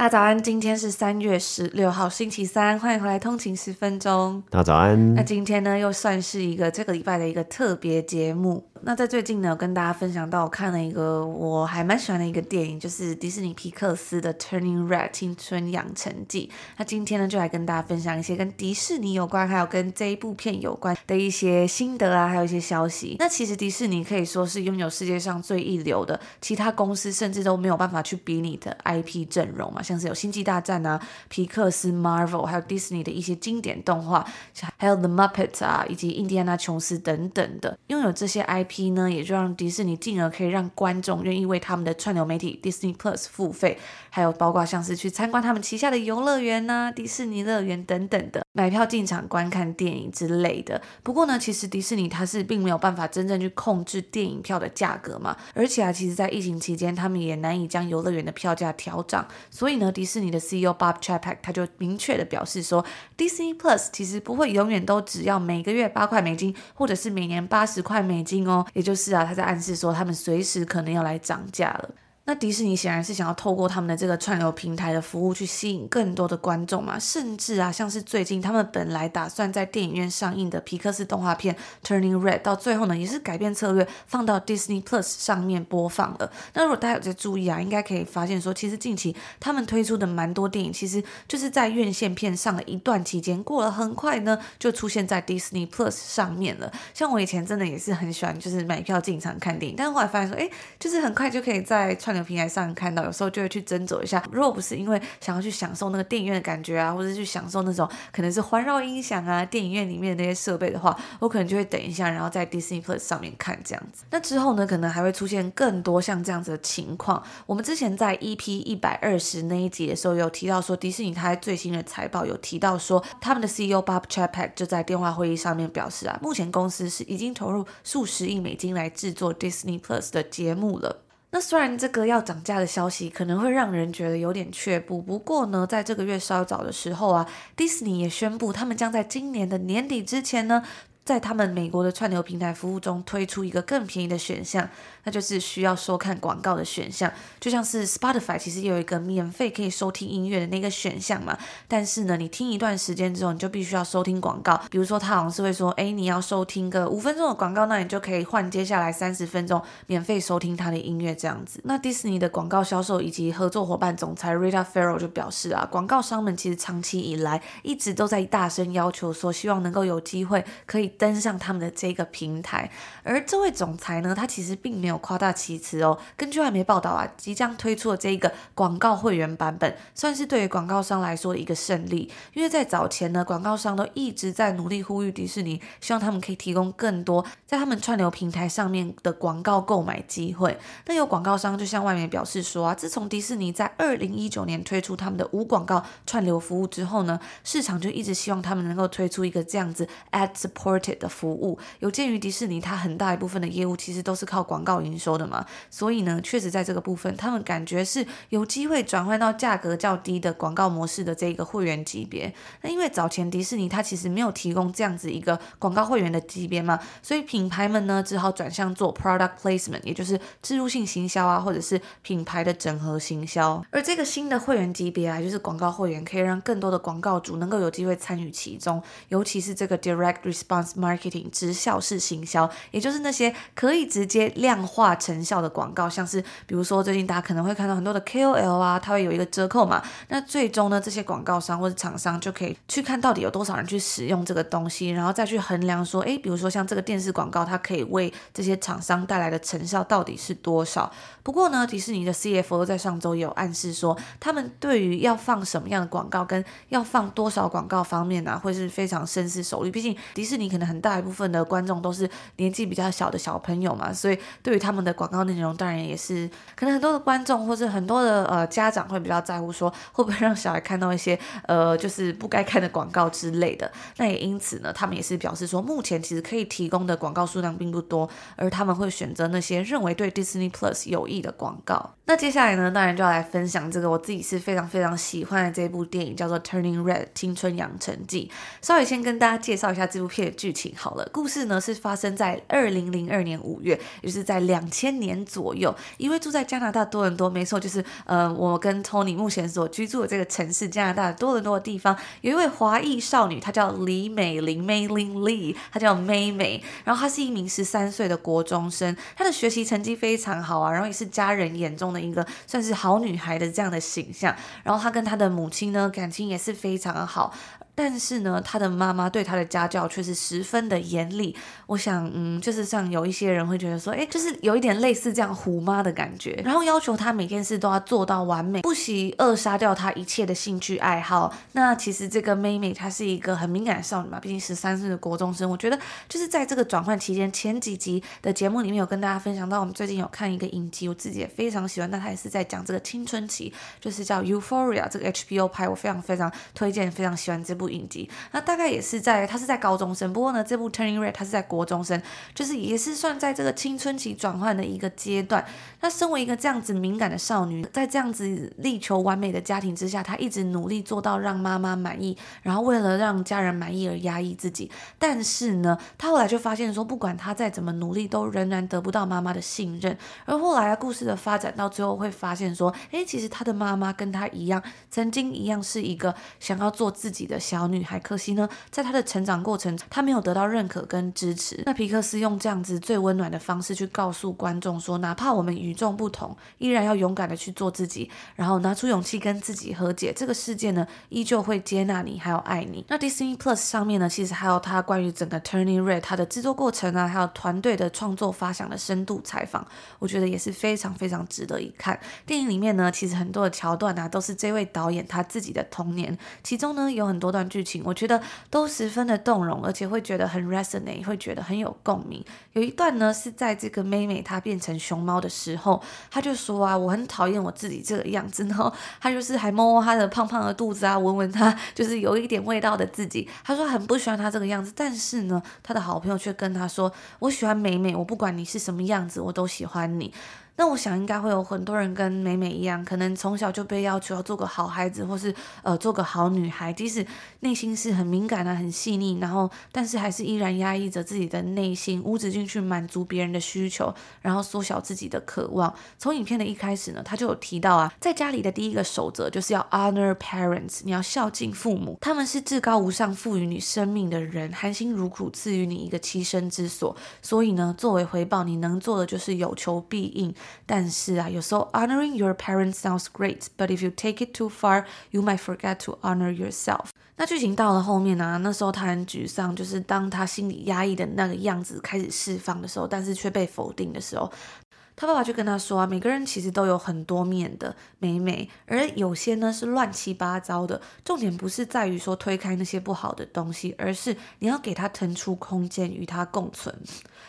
大家早安，今天是三月十六号，星期三，欢迎回来通勤十分钟。大家早安。那今天呢，又算是一个这个礼拜的一个特别节目。那在最近呢，跟大家分享到，我看了一个我还蛮喜欢的一个电影，就是迪士尼皮克斯的《Turning Red 青春养成记》。那今天呢，就来跟大家分享一些跟迪士尼有关，还有跟这一部片有关的一些心得啊，还有一些消息。那其实迪士尼可以说是拥有世界上最一流的，其他公司甚至都没有办法去比拟的 IP 阵容嘛，像是有《星际大战》啊、皮克斯、Marvel，还有迪士尼的一些经典动画，还有 The Muppets 啊，以及印第安纳琼斯等等的，拥有这些 IP。P 呢，也就让迪士尼进而可以让观众愿意为他们的串流媒体 Disney Plus 付费，还有包括像是去参观他们旗下的游乐园呐、迪士尼乐园等等的，买票进场观看电影之类的。不过呢，其实迪士尼它是并没有办法真正去控制电影票的价格嘛，而且啊，其实在疫情期间，他们也难以将游乐园的票价调涨。所以呢，迪士尼的 CEO Bob Chapek 他就明确的表示说，Disney Plus 其实不会永远都只要每个月八块美金，或者是每年八十块美金哦。也就是啊，他在暗示说，他们随时可能要来涨价了。那迪士尼显然是想要透过他们的这个串流平台的服务去吸引更多的观众嘛，甚至啊，像是最近他们本来打算在电影院上映的皮克斯动画片《Turning Red》，到最后呢也是改变策略，放到 Disney Plus 上面播放了。那如果大家有在注意啊，应该可以发现说，其实近期他们推出的蛮多电影，其实就是在院线片上了一段期间，过了很快呢就出现在 Disney Plus 上面了。像我以前真的也是很喜欢，就是买票进场看电影，但是后来发现说，哎，就是很快就可以在流平台上看到，有时候就会去斟酌一下。如果不是因为想要去享受那个电影院的感觉啊，或者去享受那种可能是环绕音响啊，电影院里面的那些设备的话，我可能就会等一下，然后在 Disney Plus 上面看这样子。那之后呢，可能还会出现更多像这样子的情况。我们之前在 EP 一百二十那一集的时候有提到说，迪士尼它最新的财报有提到说，他们的 CEO Bob Chapek 就在电话会议上面表示啊，目前公司是已经投入数十亿美金来制作 Disney Plus 的节目了。那虽然这个要涨价的消息可能会让人觉得有点却步，不过呢，在这个月稍早的时候啊，，Disney 也宣布，他们将在今年的年底之前呢。在他们美国的串流平台服务中推出一个更便宜的选项，那就是需要收看广告的选项，就像是 Spotify 其实有一个免费可以收听音乐的那个选项嘛。但是呢，你听一段时间之后，你就必须要收听广告。比如说，他好像是会说，哎，你要收听个五分钟的广告，那你就可以换接下来三十分钟免费收听他的音乐这样子。那迪士尼的广告销售以及合作伙伴总裁 Rita Ferro 就表示啊，广告商们其实长期以来一直都在大声要求说，希望能够有机会可以。登上他们的这个平台，而这位总裁呢，他其实并没有夸大其词哦。根据外媒报道啊，即将推出的这个广告会员版本，算是对于广告商来说的一个胜利。因为在早前呢，广告商都一直在努力呼吁迪士尼，希望他们可以提供更多在他们串流平台上面的广告购买机会。那有广告商就向外媒表示说啊，自从迪士尼在二零一九年推出他们的无广告串流服务之后呢，市场就一直希望他们能够推出一个这样子 ad support 的服务，有鉴于迪士尼它很大一部分的业务其实都是靠广告营收的嘛，所以呢，确实在这个部分，他们感觉是有机会转换到价格较低的广告模式的这个会员级别。那因为早前迪士尼它其实没有提供这样子一个广告会员的级别嘛，所以品牌们呢只好转向做 product placement，也就是置入性行销啊，或者是品牌的整合行销。而这个新的会员级别啊，就是广告会员，可以让更多的广告主能够有机会参与其中，尤其是这个 direct response marketing 直效式行销，也就是那些可以直接量化成效的广告，像是比如说最近大家可能会看到很多的 KOL 啊，它会有一个折扣嘛，那最终呢，这些广告商或者厂商就可以去看到底有多少人去使用这个东西，然后再去衡量说，诶，比如说像这个电视广告，它可以为这些厂商带来的成效到底是多少。不过呢，迪士尼的 CFO 在上周也有暗示说，他们对于要放什么样的广告跟要放多少广告方面呢、啊，会是非常深思熟虑，毕竟迪士尼可能。很大一部分的观众都是年纪比较小的小朋友嘛，所以对于他们的广告内容，当然也是可能很多的观众或者很多的呃家长会比较在乎，说会不会让小孩看到一些呃就是不该看的广告之类的。那也因此呢，他们也是表示说，目前其实可以提供的广告数量并不多，而他们会选择那些认为对 Disney Plus 有益的广告。那接下来呢，当然就要来分享这个我自己是非常非常喜欢的这部电影，叫做《Turning Red》青春养成记。稍微先跟大家介绍一下这部片的剧情好了。故事呢是发生在二零零二年五月，也就是在两千年左右。一位住在加拿大多伦多，没错，就是呃我跟 Tony 目前所居住的这个城市加拿大多伦多的地方，有一位华裔少女，她叫李美玲 （Mayling Lee），她叫妹妹。然后她是一名十三岁的国中生，她的学习成绩非常好啊，然后也是家人眼中的。一个算是好女孩的这样的形象，然后她跟她的母亲呢，感情也是非常的好。但是呢，他的妈妈对他的家教却是十分的严厉。我想，嗯，就是像有一些人会觉得说，哎，就是有一点类似这样虎妈的感觉，然后要求他每件事都要做到完美，不惜扼杀掉他一切的兴趣爱好。那其实这个妹妹她是一个很敏感的少女嘛，毕竟十三岁的国中生。我觉得就是在这个转换期间，前几集的节目里面有跟大家分享到，我们最近有看一个影集，我自己也非常喜欢。那他也是在讲这个青春期，就是叫 Euphoria 这个 HBO 拍，我非常非常推荐，非常喜欢这部。影集，那大概也是在他是在高中生，不过呢，这部 Turning Red 他是在国中生，就是也是算在这个青春期转换的一个阶段。那身为一个这样子敏感的少女，在这样子力求完美的家庭之下，她一直努力做到让妈妈满意，然后为了让家人满意而压抑自己。但是呢，她后来就发现说，不管她再怎么努力，都仍然得不到妈妈的信任。而后来啊，故事的发展到最后会发现说，诶，其实她的妈妈跟她一样，曾经一样是一个想要做自己的小。女孩，可惜呢，在她的成长过程，她没有得到认可跟支持。那皮克斯用这样子最温暖的方式去告诉观众说，哪怕我们与众不同，依然要勇敢的去做自己，然后拿出勇气跟自己和解。这个世界呢，依旧会接纳你，还有爱你。那 Disney Plus 上面呢，其实还有它关于整个 Turning Red 它的制作过程啊，还有团队的创作发想的深度采访，我觉得也是非常非常值得一看。电影里面呢，其实很多的桥段啊，都是这位导演他自己的童年，其中呢有很多段。剧情我觉得都十分的动容，而且会觉得很 resonate，会觉得很有共鸣。有一段呢是在这个妹妹她变成熊猫的时候，她就说啊，我很讨厌我自己这个样子，然后她就是还摸摸她的胖胖的肚子啊，闻闻她就是有一点味道的自己。她说很不喜欢她这个样子，但是呢，她的好朋友却跟她说，我喜欢美美，我不管你是什么样子，我都喜欢你。那我想应该会有很多人跟美美一样，可能从小就被要求要做个好孩子，或是呃做个好女孩，即使内心是很敏感的、很细腻，然后但是还是依然压抑着自己的内心，无止境去满足别人的需求，然后缩小自己的渴望。从影片的一开始呢，他就有提到啊，在家里的第一个守则就是要 honor parents，你要孝敬父母，他们是至高无上赋予你生命的人，含辛茹苦赐予你一个栖身之所，所以呢，作为回报，你能做的就是有求必应。但是啊，有时候 honoring your parents sounds great, but if you take it too far, you might forget to honor yourself。那剧情到了后面呢、啊，那时候他很沮丧，就是当他心里压抑的那个样子开始释放的时候，但是却被否定的时候。他爸爸就跟他说啊，每个人其实都有很多面的美美，而有些呢是乱七八糟的。重点不是在于说推开那些不好的东西，而是你要给他腾出空间与他共存。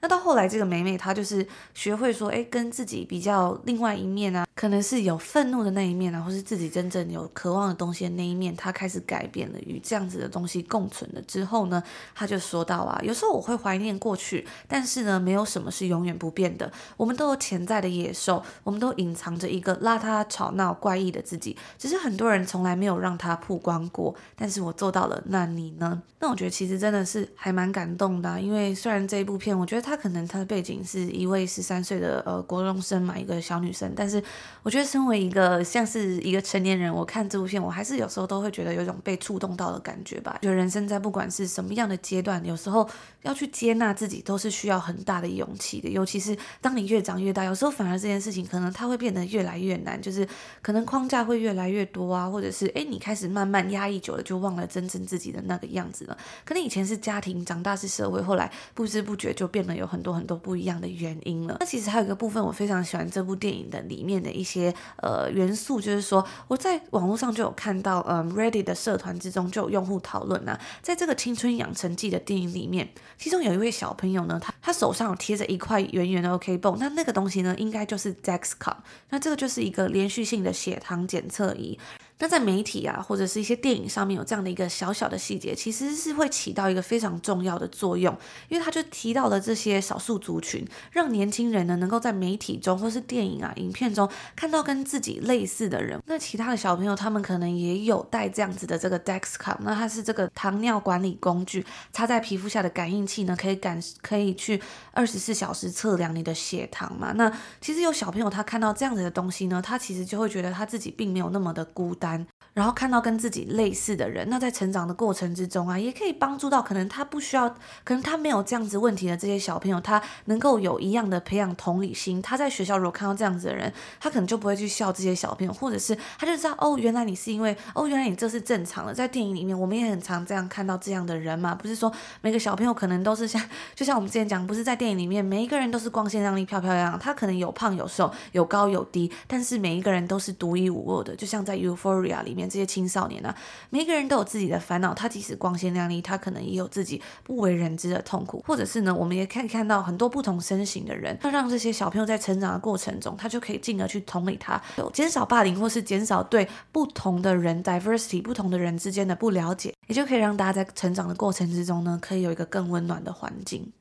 那到后来，这个美美她就是学会说，哎，跟自己比较另外一面啊，可能是有愤怒的那一面啊，或是自己真正有渴望的东西的那一面，她开始改变了，与这样子的东西共存了之后呢，她就说到啊，有时候我会怀念过去，但是呢，没有什么是永远不变的，我们都有。潜在的野兽，我们都隐藏着一个邋遢、吵闹、怪异的自己，只是很多人从来没有让他曝光过。但是我做到了，那你呢？那我觉得其实真的是还蛮感动的，因为虽然这一部片，我觉得他可能他的背景是一位十三岁的呃国中生嘛，一个小女生，但是我觉得身为一个像是一个成年人，我看这部片，我还是有时候都会觉得有一种被触动到的感觉吧。就人生在不管是什么样的阶段，有时候要去接纳自己，都是需要很大的勇气的，尤其是当你越长越大。有时候反而这件事情可能它会变得越来越难，就是可能框架会越来越多啊，或者是诶，你开始慢慢压抑久了，就忘了真正自己的那个样子了。可能以前是家庭长大是社会，后来不知不觉就变有很多很多不一样的原因了。那其实还有一个部分，我非常喜欢这部电影的里面的一些呃元素，就是说我在网络上就有看到，嗯，Reddit 的社团之中就有用户讨论啊，在这个青春养成记的电影里面，其中有一位小朋友呢，他他手上有贴着一块圆圆的 OK 绷，那那个东西呢，应该就是 Dexcom，那这个就是一个连续性的血糖检测仪。那在媒体啊，或者是一些电影上面有这样的一个小小的细节，其实是会起到一个非常重要的作用，因为他就提到了这些少数族群，让年轻人呢能够在媒体中或是电影啊、影片中看到跟自己类似的人。那其他的小朋友他们可能也有带这样子的这个 Dexcom，那它是这个糖尿管理工具，插在皮肤下的感应器呢，可以感可以去二十四小时测量你的血糖嘛。那其实有小朋友他看到这样子的东西呢，他其实就会觉得他自己并没有那么的孤单。然后看到跟自己类似的人，那在成长的过程之中啊，也可以帮助到可能他不需要，可能他没有这样子问题的这些小朋友，他能够有一样的培养同理心。他在学校如果看到这样子的人，他可能就不会去笑这些小朋友，或者是他就知道哦，原来你是因为哦，原来你这是正常的。在电影里面，我们也很常这样看到这样的人嘛，不是说每个小朋友可能都是像，就像我们之前讲，不是在电影里面每一个人都是光鲜亮丽、漂漂亮亮，他可能有胖有瘦，有高有低，但是每一个人都是独一无二的，就像在 UFO 里面。这些青少年呢、啊，每一个人都有自己的烦恼。他即使光鲜亮丽，他可能也有自己不为人知的痛苦。或者是呢，我们也可以看到很多不同身形的人，他让这些小朋友在成长的过程中，他就可以进而去同理他，有减少霸凌，或是减少对不同的人 diversity 不同的人之间的不了解，也就可以让大家在成长的过程之中呢，可以有一个更温暖的环境。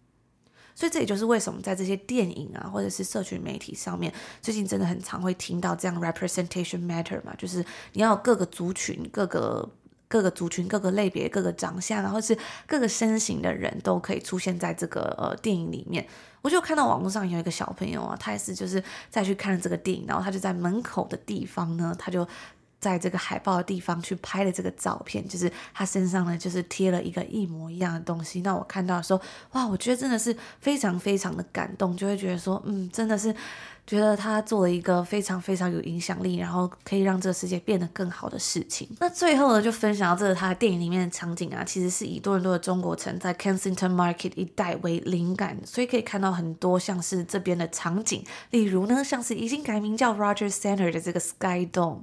所以这也就是为什么在这些电影啊，或者是社群媒体上面，最近真的很常会听到这样 representation matter 嘛，就是你要各个族群、各个各个族群、各个类别、各个长相，然后是各个身形的人都可以出现在这个呃电影里面。我就看到网络上有一个小朋友啊，他也是就是再去看这个电影，然后他就在门口的地方呢，他就。在这个海报的地方去拍的这个照片，就是他身上呢，就是贴了一个一模一样的东西。那我看到的时候，哇，我觉得真的是非常非常的感动，就会觉得说，嗯，真的是觉得他做了一个非常非常有影响力，然后可以让这个世界变得更好的事情。那最后呢，就分享到这个他的电影里面的场景啊，其实是以多伦多的中国城在 Kensington Market 一带为灵感，所以可以看到很多像是这边的场景，例如呢，像是已经改名叫 Roger Center 的这个 Sky Dome。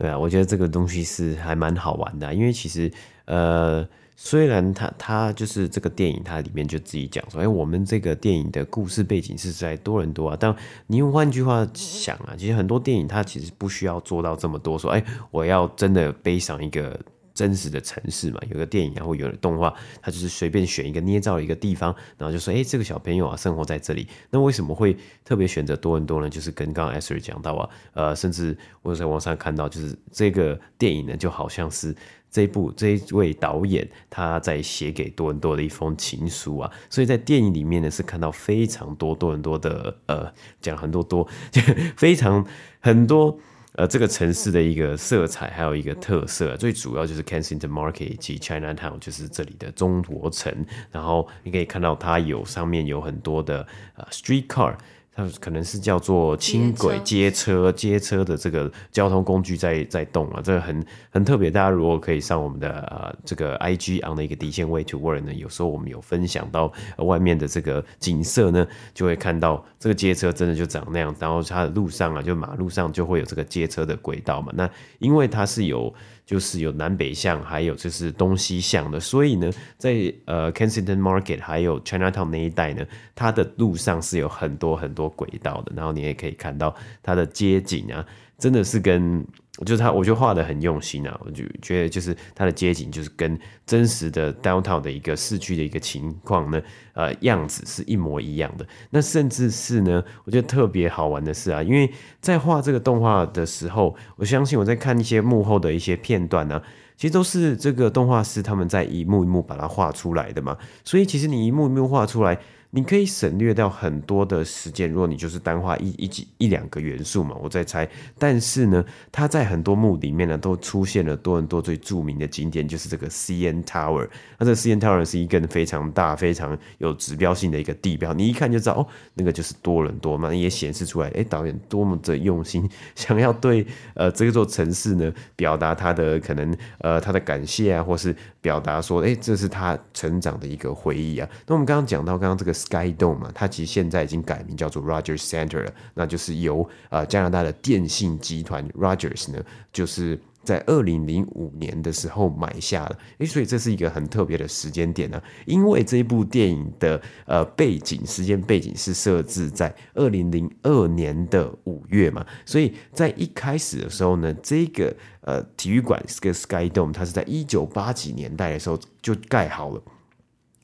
对啊，我觉得这个东西是还蛮好玩的，因为其实呃，虽然它它就是这个电影，它里面就自己讲说，哎，我们这个电影的故事背景是在多伦多啊，但你用换句话想啊，其实很多电影它其实不需要做到这么多，说，哎，我要真的背上一个。真实的城市嘛，有个电影，然后有的动画，他就是随便选一个捏造一个地方，然后就说，哎，这个小朋友啊，生活在这里。那为什么会特别选择多伦多呢？就是跟刚刚 Esther 讲到啊，呃，甚至我在网上看到，就是这个电影呢，就好像是这部这一位导演他在写给多伦多的一封情书啊。所以在电影里面呢，是看到非常多多伦多的，呃，讲很多多，就 非常很多。呃，这个城市的一个色彩，还有一个特色，最主要就是 Kensington Market 以及 Chinatown，就是这里的中国城。然后你可以看到它有上面有很多的呃 streetcar。它可能是叫做轻轨街车，街车的这个交通工具在在动啊，这个很很特别。大家如果可以上我们的呃这个 IG on 的一个底线 Way to Work 呢，有时候我们有分享到外面的这个景色呢，就会看到这个街车真的就长那样。然后它的路上啊，就马路上就会有这个街车的轨道嘛。那因为它是有。就是有南北向，还有就是东西向的，所以呢，在呃 Kensington Market 还有 Chinatown 那一带呢，它的路上是有很多很多轨道的，然后你也可以看到它的街景啊，真的是跟。就是他，我就画得很用心啊，我就觉得就是它的街景，就是跟真实的 downtown 的一个市区的一个情况呢，呃，样子是一模一样的。那甚至是呢，我觉得特别好玩的是啊，因为在画这个动画的时候，我相信我在看一些幕后的一些片段呢，其实都是这个动画师他们在一幕一幕把它画出来的嘛。所以其实你一幕一幕画出来。你可以省略掉很多的时间，如果你就是单画一一几一两个元素嘛，我在猜。但是呢，它在很多幕里面呢，都出现了多伦多最著名的景点，就是这个 CN Tower。那这 CN Tower 是一根非常大、非常有指标性的一个地标，你一看就知道哦，那个就是多伦多嘛。也显示出来，哎，导演多么的用心，想要对呃这座城市呢表达他的可能呃他的感谢啊，或是表达说，哎，这是他成长的一个回忆啊。那我们刚刚讲到刚刚这个。Sky Dome 嘛，它其实现在已经改名叫做 Rogers Center 了，那就是由呃加拿大的电信集团 Rogers 呢，就是。在二零零五年的时候买下了，诶，所以这是一个很特别的时间点呢、啊。因为这部电影的呃背景时间背景是设置在二零零二年的五月嘛，所以在一开始的时候呢，这个呃体育馆这个 Sky Dome 它是在一九八几年代的时候就盖好了。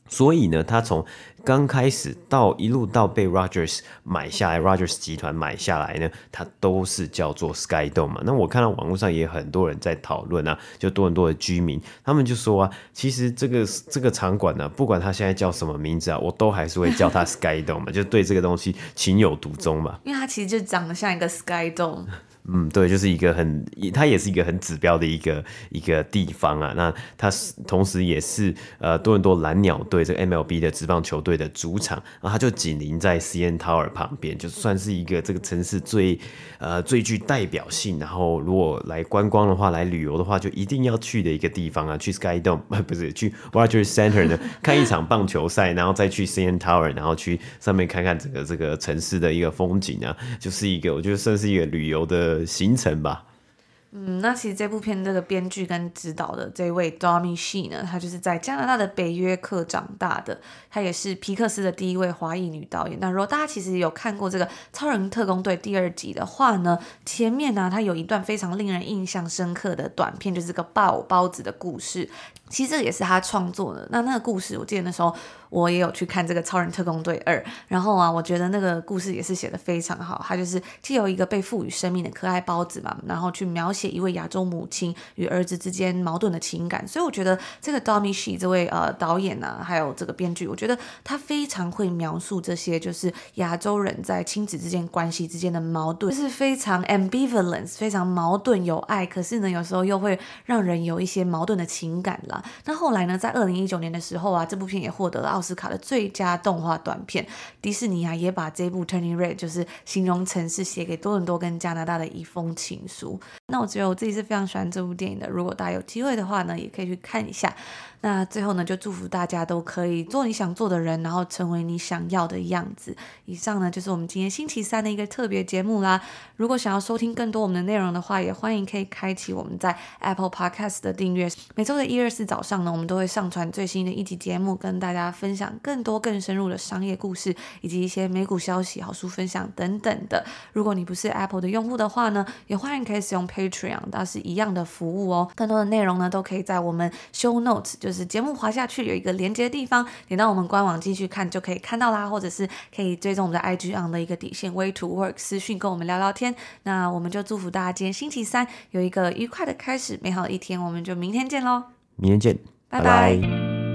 所以呢，它从刚开始到一路到被 Rogers 买下来，Rogers 集团买下来呢，它都是叫做 Sky Dome 嘛。那我看到网络上也有很多人在讨论啊，就多伦多的居民，他们就说啊，其实这个这个场馆呢、啊，不管它现在叫什么名字啊，我都还是会叫它 Sky Dome 嘛，就对这个东西情有独钟嘛。因为它其实就长得像一个 Sky Dome。嗯，对，就是一个很，它也是一个很指标的一个一个地方啊。那它是同时也是呃多伦多蓝鸟队这个 MLB 的职棒球队的主场，然后它就紧邻在 CN Tower 旁边，就算是一个这个城市最呃最具代表性。然后如果来观光的话，来旅游的话，就一定要去的一个地方啊。去 Sky Dome 不是去 Rogers Center 呢，看一场棒球赛，然后再去 CN Tower，然后去上面看看整个这个城市的一个风景啊，就是一个我觉得算是一个旅游的。行程吧。嗯，那其实这部片这个编剧跟指导的这位 Domi She 呢，她就是在加拿大的北约克长大的，她也是皮克斯的第一位华裔女导演。那如果大家其实有看过这个《超人特工队》第二集的话呢，前面呢，她有一段非常令人印象深刻的短片，就是个爆包子的故事。其实这个也是他创作的。那那个故事，我记得那时候我也有去看这个《超人特工队二》，然后啊，我觉得那个故事也是写的非常好。他就是既有一个被赋予生命的可爱包子嘛，然后去描写一位亚洲母亲与儿子之间矛盾的情感。所以我觉得这个 Domi Shi 这位呃导演啊，还有这个编剧，我觉得他非常会描述这些就是亚洲人在亲子之间关系之间的矛盾，就是非常 ambivalence，非常矛盾有爱，可是呢有时候又会让人有一些矛盾的情感啦。那后来呢，在二零一九年的时候啊，这部片也获得了奥斯卡的最佳动画短片。迪士尼啊，也把这部《Turning Red》就是形容成是写给多伦多跟加拿大的一封情书。那我觉得我自己是非常喜欢这部电影的。如果大家有机会的话呢，也可以去看一下。那最后呢，就祝福大家都可以做你想做的人，然后成为你想要的样子。以上呢，就是我们今天星期三的一个特别节目啦。如果想要收听更多我们的内容的话，也欢迎可以开启我们在 Apple Podcast 的订阅。每周的一、二、四早上呢，我们都会上传最新的一集节目，跟大家分享更多更深入的商业故事，以及一些美股消息、好书分享等等的。如果你不是 Apple 的用户的话呢，也欢迎可以使用 Page 它是一样的服务哦。更多的内容呢，都可以在我们 Show Notes，就是节目滑下去有一个连接的地方，点到我们官网继续看就可以看到啦，或者是可以追踪我们的 IG on 的一个底线 Way to Work 私讯跟我们聊聊天。那我们就祝福大家今天星期三有一个愉快的开始，美好的一天。我们就明天见喽，明天见，拜拜。拜拜。